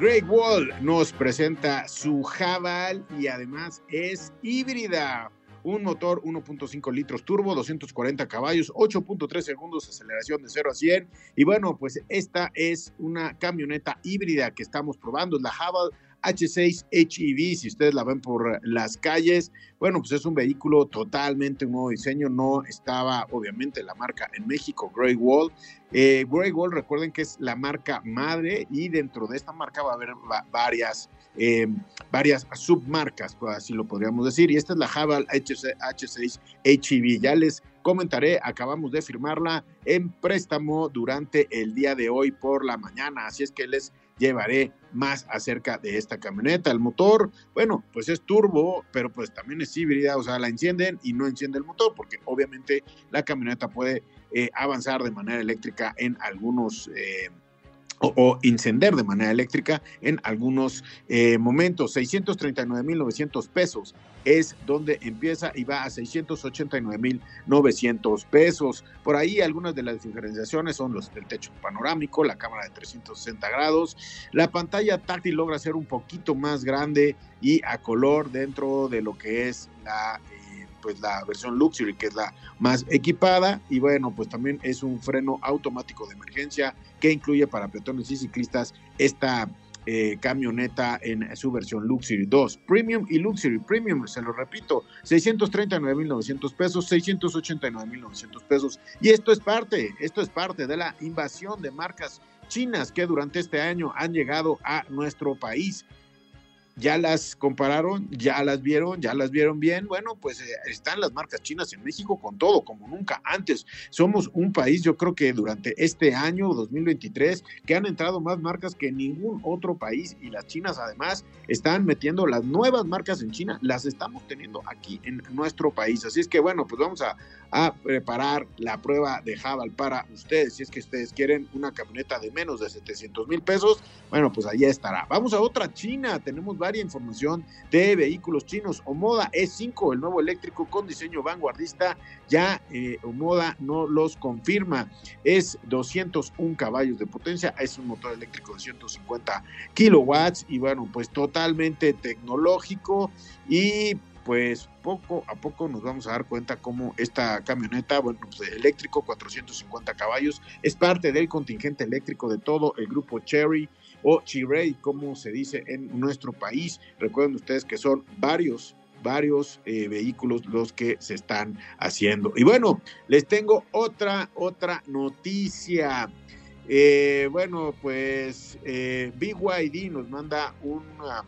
Great Wall nos presenta su Javal y además es híbrida. Un motor 1.5 litros turbo, 240 caballos, 8.3 segundos de aceleración de 0 a 100. Y bueno, pues esta es una camioneta híbrida que estamos probando, es la Javal H6 HEV, si ustedes la ven por las calles, bueno, pues es un vehículo totalmente un nuevo diseño, no estaba obviamente la marca en México, Grey Wall. Eh, Grey Wall, recuerden que es la marca madre y dentro de esta marca va a haber varias, eh, varias submarcas, pues así lo podríamos decir, y esta es la Haval H6 HEV, ya les comentaré, acabamos de firmarla en préstamo durante el día de hoy por la mañana, así es que les llevaré más acerca de esta camioneta. El motor, bueno, pues es turbo, pero pues también es híbrida, o sea, la encienden y no enciende el motor, porque obviamente la camioneta puede eh, avanzar de manera eléctrica en algunos... Eh, o, encender de manera eléctrica en algunos eh, momentos. 639.900 pesos es donde empieza y va a 689.900 pesos. Por ahí algunas de las diferenciaciones son los del techo panorámico, la cámara de 360 grados, la pantalla táctil logra ser un poquito más grande y a color dentro de lo que es la pues la versión Luxury, que es la más equipada, y bueno, pues también es un freno automático de emergencia que incluye para peatones y ciclistas esta eh, camioneta en su versión Luxury 2. Premium y Luxury Premium, se lo repito, 639.900 pesos, 689.900 pesos. Y esto es parte, esto es parte de la invasión de marcas chinas que durante este año han llegado a nuestro país ya las compararon, ya las vieron, ya las vieron bien. Bueno, pues eh, están las marcas chinas en México con todo, como nunca antes. Somos un país, yo creo que durante este año 2023, que han entrado más marcas que ningún otro país y las chinas además están metiendo las nuevas marcas en China, las estamos teniendo aquí en nuestro país. Así es que bueno, pues vamos a, preparar la prueba de Javal para ustedes. Si es que ustedes quieren una camioneta de menos de 700 mil pesos, bueno, pues allá estará. Vamos a otra China. Tenemos varias información de vehículos chinos. Omoda E5, el nuevo eléctrico con diseño vanguardista, ya eh, Omoda no los confirma. Es 201 caballos de potencia, es un motor eléctrico de 150 kilowatts y bueno, pues totalmente tecnológico y pues poco a poco nos vamos a dar cuenta cómo esta camioneta, bueno, pues eléctrico, 450 caballos, es parte del contingente eléctrico de todo el grupo Cherry o Chirey, como se dice en nuestro país. Recuerden ustedes que son varios varios eh, vehículos los que se están haciendo. Y bueno, les tengo otra, otra noticia. Eh, bueno, pues eh, BYD nos manda una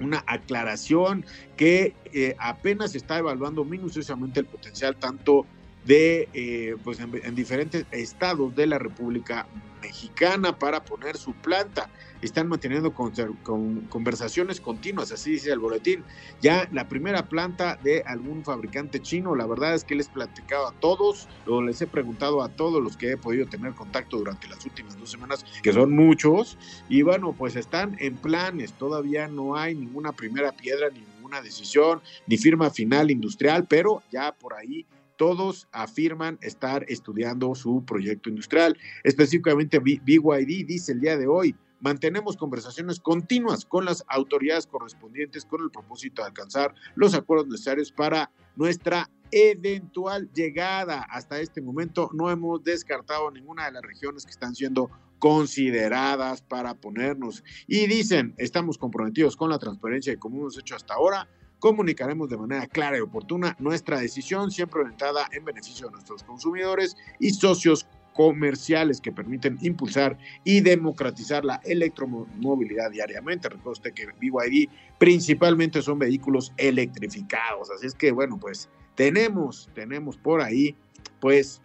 una aclaración que eh, apenas está evaluando minuciosamente el potencial tanto de eh, pues en, diferentes estados de la República Mexicana para poner su planta. Están manteniendo con, conversaciones continuas, así dice el boletín. Ya la primera planta de algún fabricante chino, la verdad es que les he platicado a todos, o les he preguntado a todos los que he podido tener contacto durante las últimas dos semanas, que son muchos, y bueno, pues están en planes, todavía no hay ninguna primera piedra, ni ninguna decisión, ni firma final industrial, pero ya por ahí todos afirman estar estudiando su proyecto industrial. Específicamente BYD dice el día de hoy, mantenemos conversaciones continuas con las autoridades correspondientes con el propósito de alcanzar los acuerdos necesarios para nuestra eventual llegada. Hasta este momento no hemos descartado ninguna de las regiones que están siendo consideradas para ponernos. Y dicen, estamos comprometidos con la transparencia y como hemos hecho hasta ahora, comunicaremos de manera clara y oportuna nuestra decisión, siempre orientada en beneficio de nuestros consumidores y socios comerciales que permiten impulsar y democratizar la electromovilidad diariamente. Recuerda usted que BYD principalmente son vehículos electrificados, así es que bueno, pues tenemos, tenemos por ahí, pues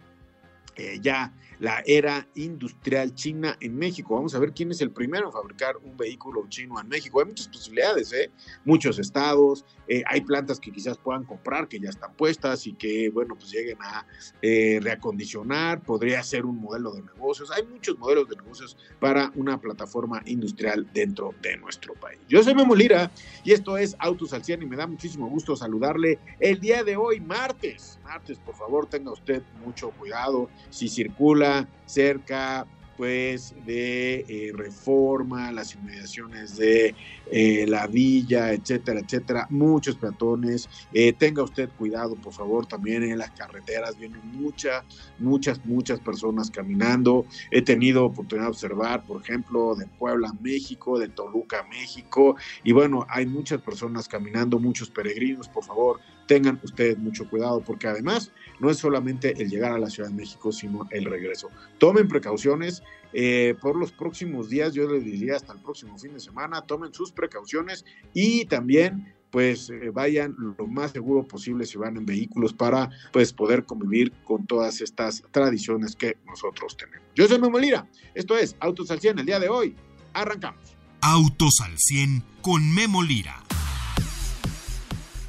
eh, ya la era industrial china en México. Vamos a ver quién es el primero en fabricar un vehículo chino en México. Hay muchas posibilidades, ¿eh? muchos estados, eh, hay plantas que quizás puedan comprar, que ya están puestas y que, bueno, pues lleguen a eh, reacondicionar. Podría ser un modelo de negocios. Hay muchos modelos de negocios para una plataforma industrial dentro de nuestro país. Yo soy Memo Lira y esto es Autos al 100 y me da muchísimo gusto saludarle el día de hoy, martes. Martes, por favor, tenga usted mucho cuidado si circula cerca pues de eh, reforma, las inmediaciones de eh, la villa, etcétera, etcétera, muchos peatones. Eh, tenga usted cuidado, por favor, también en las carreteras vienen muchas, muchas, muchas personas caminando. He tenido oportunidad de observar, por ejemplo, de Puebla, México, de Toluca, México, y bueno, hay muchas personas caminando, muchos peregrinos, por favor, tengan ustedes mucho cuidado, porque además no es solamente el llegar a la Ciudad de México, sino el regreso. Tomen precauciones eh, por los próximos días, yo les diría hasta el próximo fin de semana, tomen sus precauciones y también pues eh, vayan lo más seguro posible si van en vehículos para pues poder convivir con todas estas tradiciones que nosotros tenemos. Yo soy Memo Lira, esto es Autos al 100 el día de hoy. Arrancamos. Autos al 100 con Memo Lira.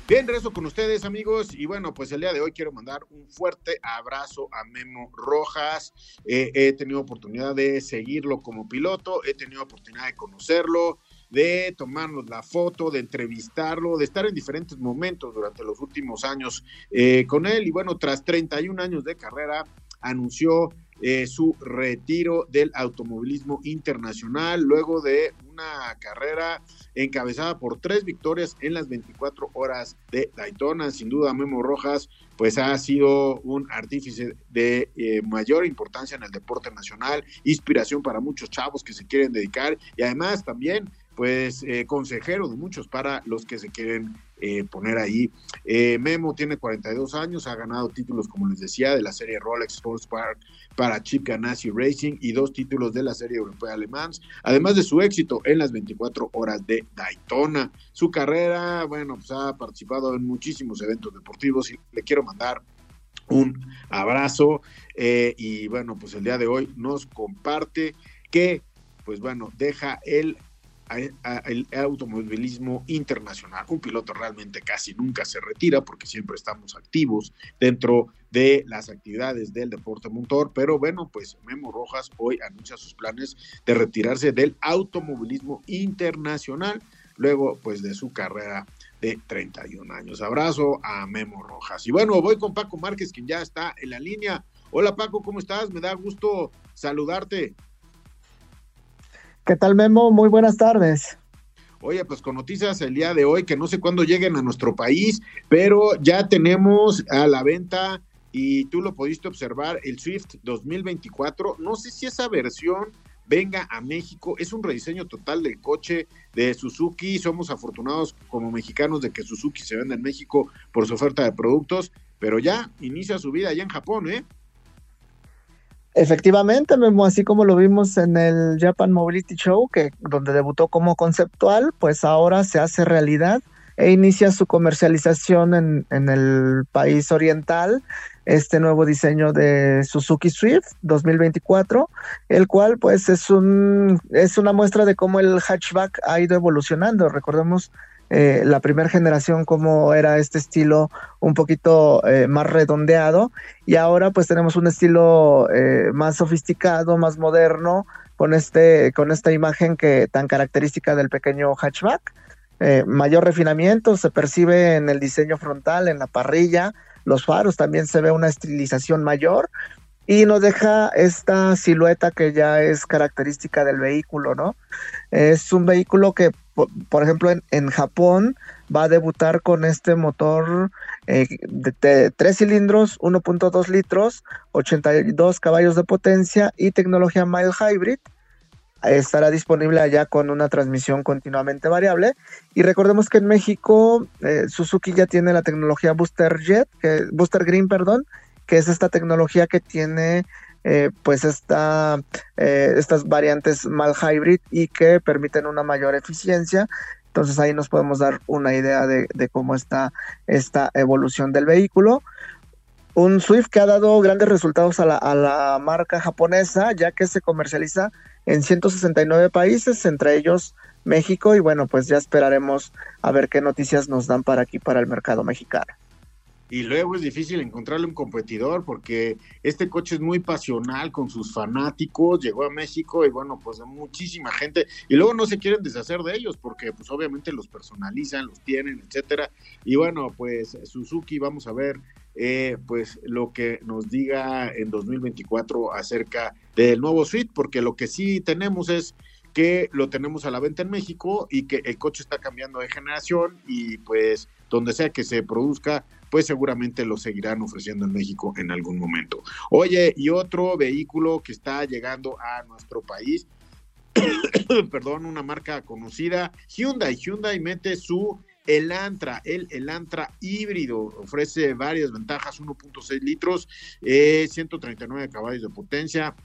Bien, regreso con ustedes, amigos. Y bueno, pues el día de hoy quiero mandar un fuerte abrazo a Memo Rojas. Eh, he tenido oportunidad de seguirlo como piloto, he tenido oportunidad de conocerlo, de tomarnos la foto, de entrevistarlo, de estar en diferentes momentos durante los últimos años eh, con él. Y bueno, tras 31 años de carrera, anunció eh, su retiro del automovilismo internacional luego de una carrera encabezada por tres victorias en las 24 horas de Daytona. Sin duda, Memo Rojas pues ha sido un artífice de eh, mayor importancia en el deporte nacional, inspiración para muchos chavos que se quieren dedicar y además también pues eh, consejero de muchos para los que se quieren eh, poner ahí. Eh, Memo tiene 42 años, ha ganado títulos, como les decía, de la serie Rolex Sports Park para Chip Ganassi Racing y dos títulos de la serie europea alemán, además de su éxito en las 24 horas de Daytona. Su carrera, bueno, pues ha participado en muchísimos eventos deportivos y le quiero mandar un abrazo y bueno, pues el día de hoy nos comparte que pues bueno, deja el el automovilismo internacional. Un piloto realmente casi nunca se retira porque siempre estamos activos dentro de las actividades del deporte motor, pero bueno, pues Memo Rojas hoy anuncia sus planes de retirarse del automovilismo internacional luego pues de su carrera de 31 años. Abrazo a Memo Rojas. Y bueno, voy con Paco Márquez, quien ya está en la línea. Hola Paco, ¿cómo estás? Me da gusto saludarte. ¿Qué tal, Memo? Muy buenas tardes. Oye, pues con noticias el día de hoy, que no sé cuándo lleguen a nuestro país, pero ya tenemos a la venta y tú lo pudiste observar, el Swift 2024. No sé si esa versión venga a México. Es un rediseño total del coche de Suzuki. Somos afortunados como mexicanos de que Suzuki se venda en México por su oferta de productos, pero ya inicia su vida allá en Japón, ¿eh? Efectivamente, Memo, así como lo vimos en el Japan Mobility Show, que donde debutó como conceptual, pues ahora se hace realidad e inicia su comercialización en, en el país oriental, este nuevo diseño de Suzuki Swift 2024, el cual pues es un es una muestra de cómo el hatchback ha ido evolucionando. Recordemos eh, la primera generación como era este estilo un poquito eh, más redondeado y ahora pues tenemos un estilo eh, más sofisticado, más moderno con este con esta imagen que tan característica del pequeño hatchback. mayor refinamiento se percibe en el diseño frontal, en la parrilla, los faros también se ve una estilización mayor y nos deja esta silueta que ya es característica del vehículo, ¿no? Es un vehículo que por, ejemplo, en, Japón va a debutar con este motor eh, de, tres cilindros, 1.2 litros, 82 caballos de potencia y tecnología mild hybrid. Estará disponible allá con una transmisión continuamente variable. Y recordemos que en México eh, Suzuki ya tiene la tecnología Booster Jet, Booster Green, perdón, que es esta tecnología que tiene eh, pues esta, eh, estas variantes mal hybrid y que permiten una mayor eficiencia. Entonces ahí nos podemos dar una idea de, cómo está esta evolución del vehículo. Un Swift que ha dado grandes resultados a la, a la marca japonesa, ya que se comercializa en 169 países, entre ellos México, y bueno, pues ya esperaremos a ver qué noticias nos dan para aquí, para el mercado mexicano y luego es difícil encontrarle un competidor porque este coche es muy pasional con sus fanáticos, llegó a México y bueno, pues muchísima gente y luego no se quieren deshacer de ellos porque pues obviamente los personalizan, los tienen, etcétera. Y bueno, pues Suzuki, vamos a ver eh, pues lo que nos diga en 2024 acerca del nuevo suite, porque lo que sí tenemos es que lo tenemos a la venta en México y que el coche está cambiando de generación y pues donde sea que se produzca, pues seguramente lo seguirán ofreciendo en México en algún momento. Oye, y otro vehículo que está llegando a nuestro país, perdón, una marca conocida, Hyundai. Hyundai mete su Elantra, el Elantra híbrido, ofrece varias ventajas, 1.6 litros, eh, 139 caballos de potencia,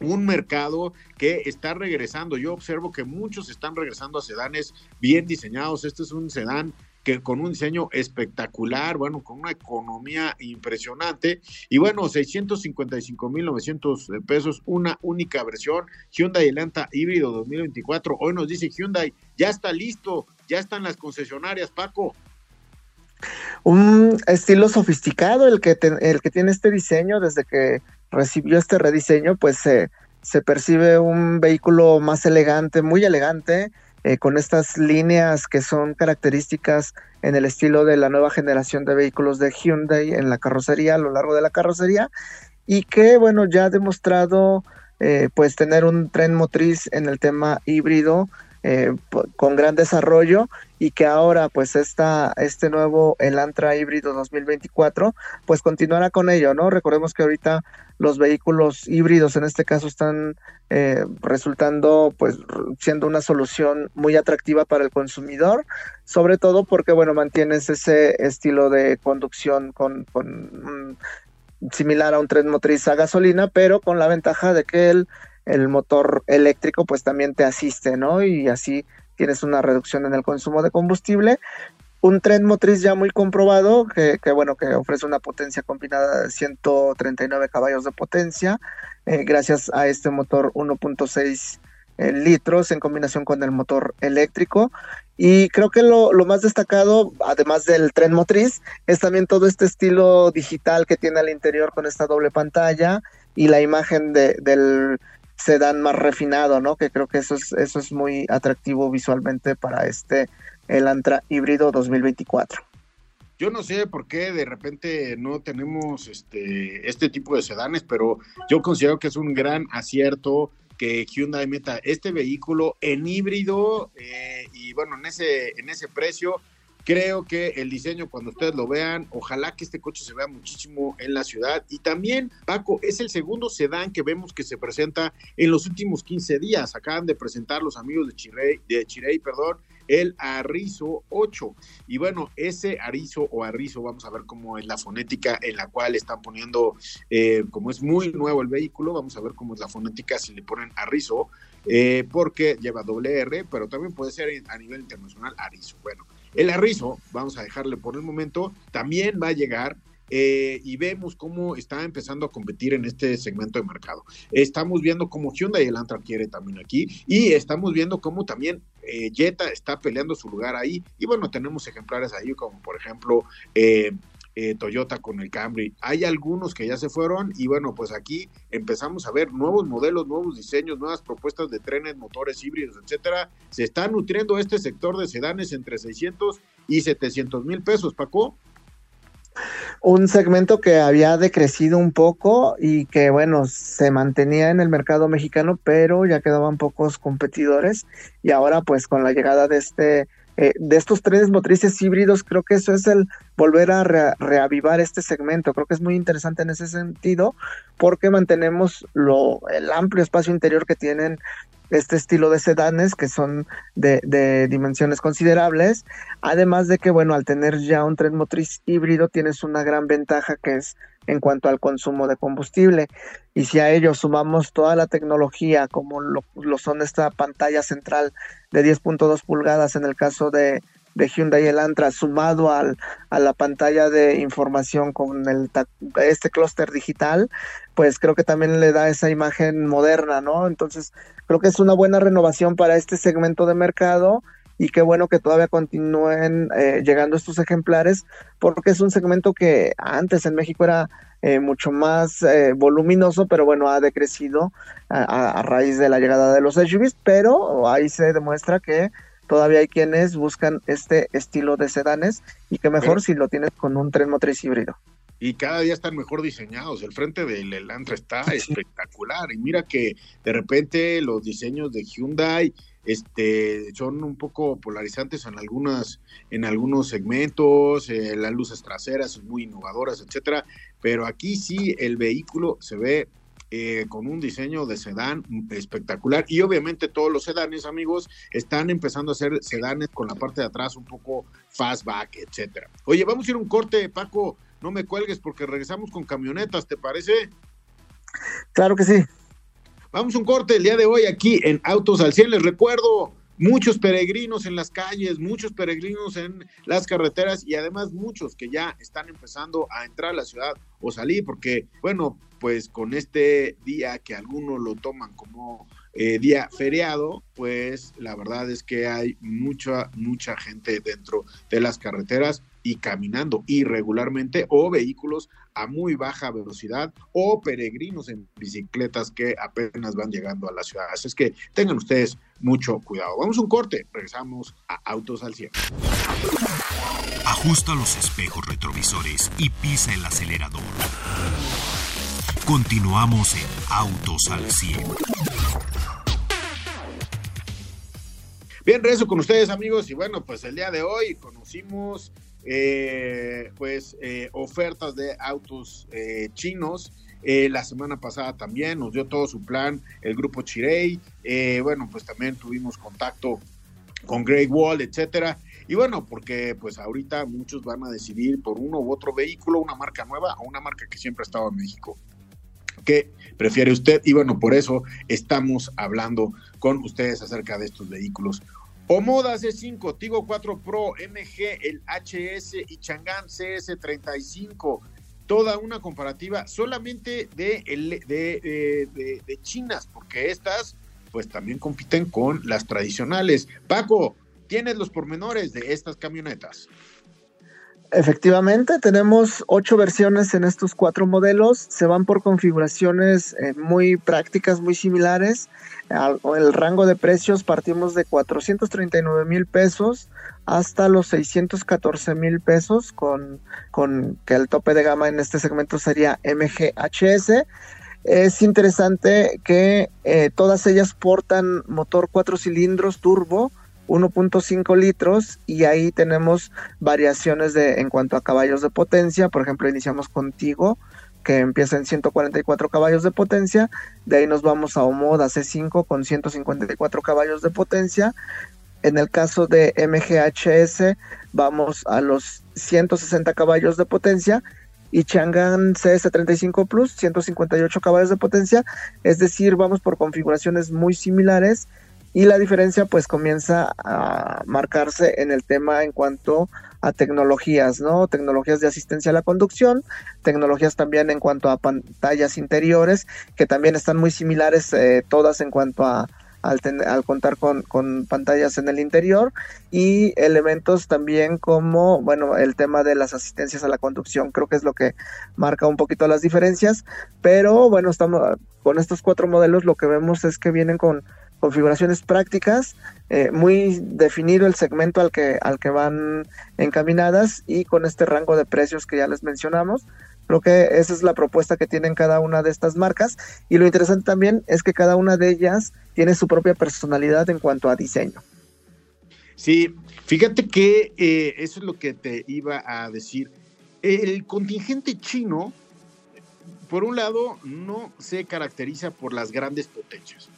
un mercado que está regresando. Yo observo que muchos están regresando a sedanes bien diseñados. Este es un sedán que con un diseño espectacular, bueno, con una economía impresionante y bueno, 655.900 pesos, una única versión, Hyundai Elantra híbrido 2024. Hoy nos dice Hyundai, ya está listo, ya están las concesionarias, Paco. Un estilo sofisticado el que, el que tiene este diseño desde que recibió este rediseño, pues se, percibe un vehículo más elegante, muy elegante, eh, con estas líneas que son características en el estilo de la nueva generación de vehículos de Hyundai en la carrocería, a lo largo de la carrocería, y que, bueno, ya ha demostrado eh, pues tener un tren motriz en el tema híbrido eh, con gran desarrollo y que ahora pues esta, este nuevo Elantra híbrido 2024 pues continuará con ello, ¿no? Recordemos que ahorita los vehículos híbridos en este caso están eh, resultando pues siendo una solución muy atractiva para el consumidor, sobre todo porque bueno mantienes ese estilo de conducción con, con similar a un tren motriz a gasolina, pero con la ventaja de que el el motor eléctrico pues también te asiste, ¿no? Y así tienes una reducción en el consumo de combustible. Un tren motriz ya muy comprobado, que, bueno, que ofrece una potencia combinada de 139 caballos de potencia, eh, gracias a este motor 1.6 eh, litros en combinación con el motor eléctrico. Y creo que lo, más destacado, además del tren motriz, es también todo este estilo digital que tiene al interior con esta doble pantalla y la imagen de, del se dan más refinado, ¿no? Que creo que eso es, eso es muy atractivo visualmente para este Elantra híbrido 2024. Yo no sé por qué de repente no tenemos este, este tipo de sedanes, pero yo considero que es un gran acierto que Hyundai meta este vehículo en híbrido eh, y bueno, en ese, en ese precio Creo que el diseño, cuando ustedes lo vean, ojalá que este coche se vea muchísimo en la ciudad. Y también, Paco, es el segundo sedán que vemos que se presenta en los últimos 15 días. Acaban de presentar los amigos de Chirey, de Chirey, perdón, el Arrizo 8. Y bueno, ese Arizo o Arrizo, vamos a ver cómo es la fonética en la cual están poniendo, eh, como es muy nuevo el vehículo, vamos a ver cómo es la fonética si le ponen Arrizo, eh, porque lleva doble R, pero también puede ser a nivel internacional Arizo. Bueno, el arrizo, vamos a dejarle por el momento, también va a llegar eh, y vemos cómo está empezando a competir en este segmento de mercado. Estamos viendo cómo Hyundai y Elantra quiere también aquí y estamos viendo cómo también eh, Jetta está peleando su lugar ahí y bueno, tenemos ejemplares ahí como por ejemplo eh, eh, Toyota con el Camry. Hay algunos que ya se fueron y bueno, pues aquí empezamos a ver nuevos modelos, nuevos diseños, nuevas propuestas de trenes, motores híbridos, etcétera. Se está nutriendo este sector de sedanes entre 600 y 700 mil pesos, Paco. Un segmento que había decrecido un poco y que, bueno, se mantenía en el mercado mexicano, pero ya quedaban pocos competidores. Y ahora, pues, con la llegada de este eh, de estos trenes motrices híbridos, creo que eso es el volver a reavivar este segmento. Creo que es muy interesante en ese sentido porque mantenemos lo, el amplio espacio interior que tienen este estilo de sedanes que son de, de, dimensiones considerables, además de que, bueno, al tener ya un tren motriz híbrido tienes una gran ventaja que es en cuanto al consumo de combustible. Y si a ello sumamos toda la tecnología, como lo, son esta pantalla central de 10.2 pulgadas en el caso de, de Hyundai Elantra sumado al, a la pantalla de información con el este clúster digital, pues creo que también le da esa imagen moderna, ¿no? Entonces, creo que es una buena renovación para este segmento de mercado y qué bueno que todavía continúen eh, llegando estos ejemplares, porque es un segmento que antes en México era eh, mucho más eh, voluminoso, pero bueno, ha decrecido a, a, raíz de la llegada de los SUVs, pero ahí se demuestra que todavía hay quienes buscan este estilo de sedanes y que mejor si lo tienes con un tren motriz híbrido. Y cada día están mejor diseñados. El frente del Elantra está espectacular. Y mira que de repente los diseños de Hyundai este, son un poco polarizantes en algunas, en algunos segmentos, eh, las luces traseras son muy innovadoras, etcétera, pero aquí sí el vehículo se ve eh, con un diseño de sedán espectacular y obviamente todos los sedanes amigos están empezando a ser sedanes con la parte de atrás un poco fastback, etcétera. Oye, vamos a ir un corte, Paco, no me cuelgues porque regresamos con camionetas, ¿te parece? Claro que sí. Vamos a un corte el día de hoy aquí en Autos al 100. Les recuerdo, muchos peregrinos en las calles, muchos peregrinos en las carreteras y además muchos que ya están empezando a entrar a la ciudad o salir, porque, bueno, pues con este día que algunos lo toman como eh, día feriado, pues la verdad es que hay mucha, mucha gente dentro de las carreteras y caminando irregularmente o vehículos a muy baja velocidad o peregrinos en bicicletas que apenas van llegando a la ciudad. Así es que tengan ustedes mucho cuidado. Vamos a un corte, regresamos a Autos al 100. Ajusta los espejos retrovisores y pisa el acelerador. Continuamos en Autos al 100. Bien, regreso con ustedes amigos y bueno, pues el día de hoy conocimos eh, pues eh, ofertas de autos eh, chinos. la semana pasada también nos dio todo su plan el grupo Chirei. bueno, pues también tuvimos contacto con Great Wall, etcétera. Y bueno, porque pues ahorita muchos van a decidir por uno u otro vehículo, una marca nueva o una marca que siempre ha estado en México. ¿Qué prefiere usted? Y bueno, por eso estamos hablando con ustedes acerca de estos vehículos. Omoda C5, Tigo 4 Pro, MG, el HS y Chang'an CS35. Toda una comparativa solamente de, de, de, de, chinas, porque estas pues también compiten con las tradicionales. Paco, tienes los pormenores de estas camionetas. Efectivamente, tenemos ocho versiones en estos cuatro modelos. Se van por configuraciones eh, muy prácticas, muy similares. el rango de precios partimos de 439 mil pesos hasta los 614 mil pesos, con, con que el tope de gama en este segmento sería MGHS. Es interesante que eh, todas ellas portan motor cuatro cilindros turbo 1.5 litros y ahí tenemos variaciones de en cuanto a caballos de potencia, por ejemplo iniciamos contigo que empieza en 144 caballos de potencia, de ahí nos vamos a Omoda C5 con 154 caballos de potencia, en el caso de MGHS vamos a los 160 caballos de potencia. Y Chang'an CS35 Plus 158 caballos de potencia, es decir, vamos por configuraciones muy similares y la diferencia pues comienza a marcarse en el tema en cuanto a tecnologías, ¿no? Tecnologías de asistencia a la conducción, tecnologías también en cuanto a pantallas interiores, que también están muy similares eh, todas en cuanto a al, al contar con, con, pantallas en el interior y elementos también como, bueno, el tema de las asistencias a la conducción, creo que es lo que marca un poquito las diferencias, pero bueno, estamos con estos cuatro modelos lo que vemos es que vienen con configuraciones prácticas, eh, muy definido el segmento al que, al que van encaminadas y con este rango de precios que ya les mencionamos. Creo que esa es la propuesta que tienen cada una de estas marcas y lo interesante también es que cada una de ellas tiene su propia personalidad en cuanto a diseño. Sí, fíjate que eh, eso es lo que te iba a decir. El contingente chino, por un lado, no se caracteriza por las grandes potencias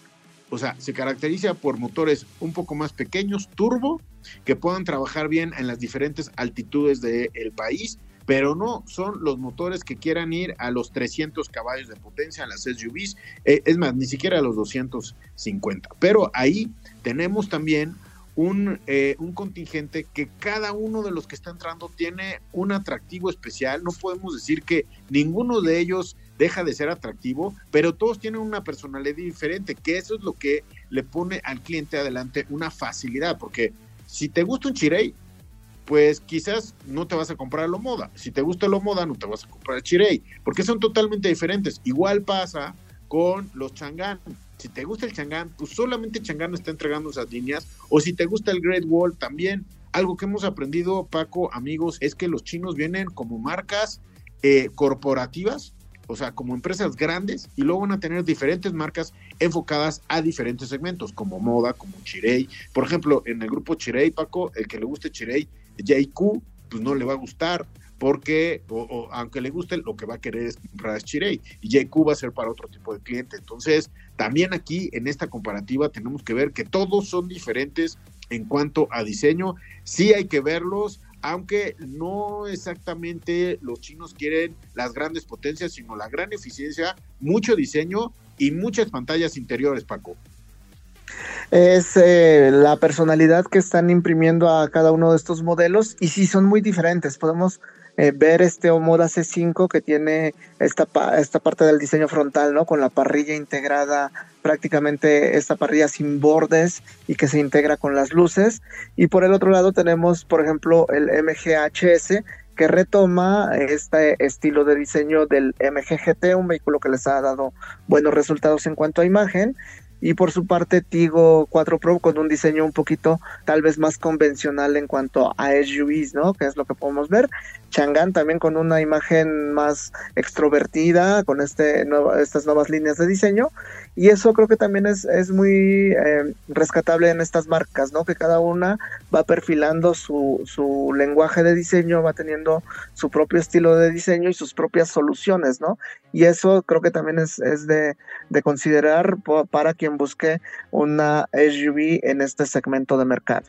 o sea, se caracteriza por motores un poco más pequeños, turbo, que puedan trabajar bien en las diferentes altitudes del país, pero no son los motores que quieran ir a los 300 caballos de potencia en las SUVs, eh, es más, ni siquiera a los 250. Pero ahí tenemos también un, eh, un contingente que cada uno de los que está entrando tiene un atractivo especial. No podemos decir que ninguno de ellos deja de ser atractivo, pero todos tienen una personalidad diferente, que eso es lo que le pone al cliente adelante una facilidad, porque si te gusta un chirey, pues quizás no te vas a comprar lo moda. Si te gusta lo moda, no te vas a comprar el chirey, porque son totalmente diferentes. Igual pasa con los changán. Si te gusta el changán, pues solamente changán está entregando esas líneas, o si te gusta el Great Wall también. Algo que hemos aprendido, Paco, amigos, es que los chinos vienen como marcas eh, corporativas o sea, como empresas grandes y luego van a tener diferentes marcas enfocadas a diferentes segmentos, como moda, como Chirey. Por ejemplo, en el grupo Chirey, Paco, el que le guste Chirey, JQ, pues no le va a gustar, porque o, aunque le guste, lo que va a querer es comprar Chirey y JQ va a ser para otro tipo de cliente. Entonces, también aquí en esta comparativa tenemos que ver que todos son diferentes en cuanto a diseño. Sí hay que verlos, aunque no exactamente los chinos quieren las grandes potencias, sino la gran eficiencia, mucho diseño y muchas pantallas interiores, Paco. Es eh, la personalidad que están imprimiendo a cada uno de estos modelos y sí son muy diferentes. Podemos eh, ver este Omoda C5 que tiene esta, esta parte del diseño frontal, ¿no? Con la parrilla integrada, prácticamente esta parrilla sin bordes y que se integra con las luces. Y por el otro lado tenemos, por ejemplo, el MGHS que retoma este estilo de diseño del MGGT, un vehículo que les ha dado buenos resultados en cuanto a imagen y por su parte Tigo 4 Pro con un diseño un poquito tal vez más convencional en cuanto a SUVs, ¿no? Que es lo que podemos ver. Chang'an también con una imagen más extrovertida, con este estas nuevas líneas de diseño y eso creo que también es, es muy eh, rescatable en estas marcas, ¿no? Que cada una va perfilando su, su lenguaje de diseño, va teniendo su propio estilo de diseño y sus propias soluciones, ¿no? Y eso creo que también es, es de, de considerar para quien busque una SUV en este segmento de mercado.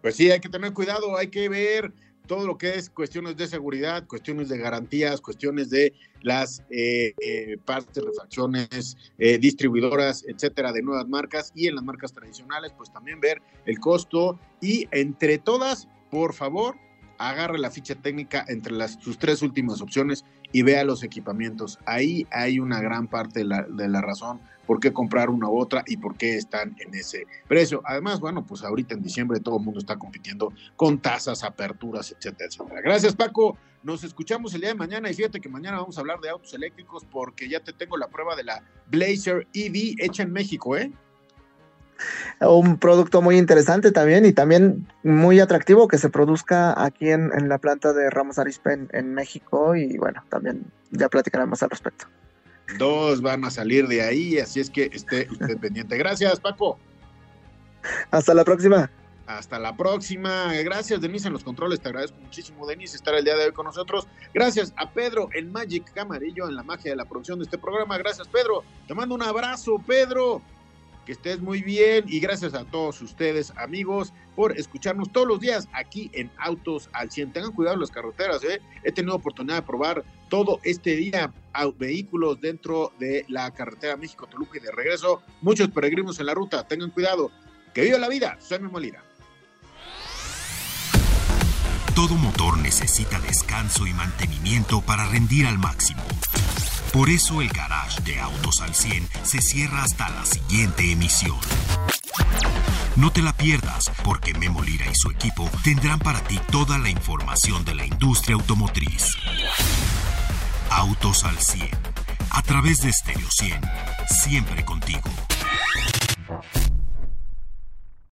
Pues sí, hay que tener cuidado, hay que ver todo lo que es cuestiones de seguridad, cuestiones de garantías, cuestiones de las eh, eh, partes, refacciones, eh, distribuidoras, etcétera, de nuevas marcas y en las marcas tradicionales, pues también ver el costo y entre todas, por favor, agarre la ficha técnica entre las, sus tres últimas opciones y vea los equipamientos. Ahí hay una gran parte de la, de la razón por qué comprar una u otra y por qué están en ese precio. Además, bueno, pues ahorita en diciembre todo el mundo está compitiendo con tasas, aperturas, etcétera, etcétera. Gracias, Paco. Nos escuchamos el día de mañana y fíjate que mañana vamos a hablar de autos eléctricos porque ya te tengo la prueba de la Blazer EV hecha en México, ¿eh? Un producto muy interesante también y también muy atractivo que se produzca aquí en, la planta de Ramos Arispe en, en México y bueno, también ya platicaremos al respecto dos van a salir de ahí, así es que esté usted pendiente. Gracias, Paco. Hasta la próxima. Hasta la próxima. Gracias, Denise, en los controles. Te agradezco muchísimo, Denise, estar el día de hoy con nosotros. Gracias a Pedro, el Magic Camarillo, en la magia de la producción de este programa. Gracias, Pedro. Te mando un abrazo, Pedro que estés muy bien y gracias a todos ustedes, amigos, por escucharnos todos los días aquí en Autos al 100. Tengan cuidado en las carreteras, ¿eh? He tenido oportunidad de probar todo este día vehículos dentro de la carretera México-Toluca y de regreso. Muchos peregrinos en la ruta, tengan cuidado. Que viva la vida, soy Molina. Todo motor necesita descanso y mantenimiento para rendir al máximo. Por eso el garage de Autos al 100 se cierra hasta la siguiente emisión. No te la pierdas, porque Memo Lira y su equipo tendrán para ti toda la información de la industria automotriz. Autos al 100, a través de Stereo 100, siempre contigo.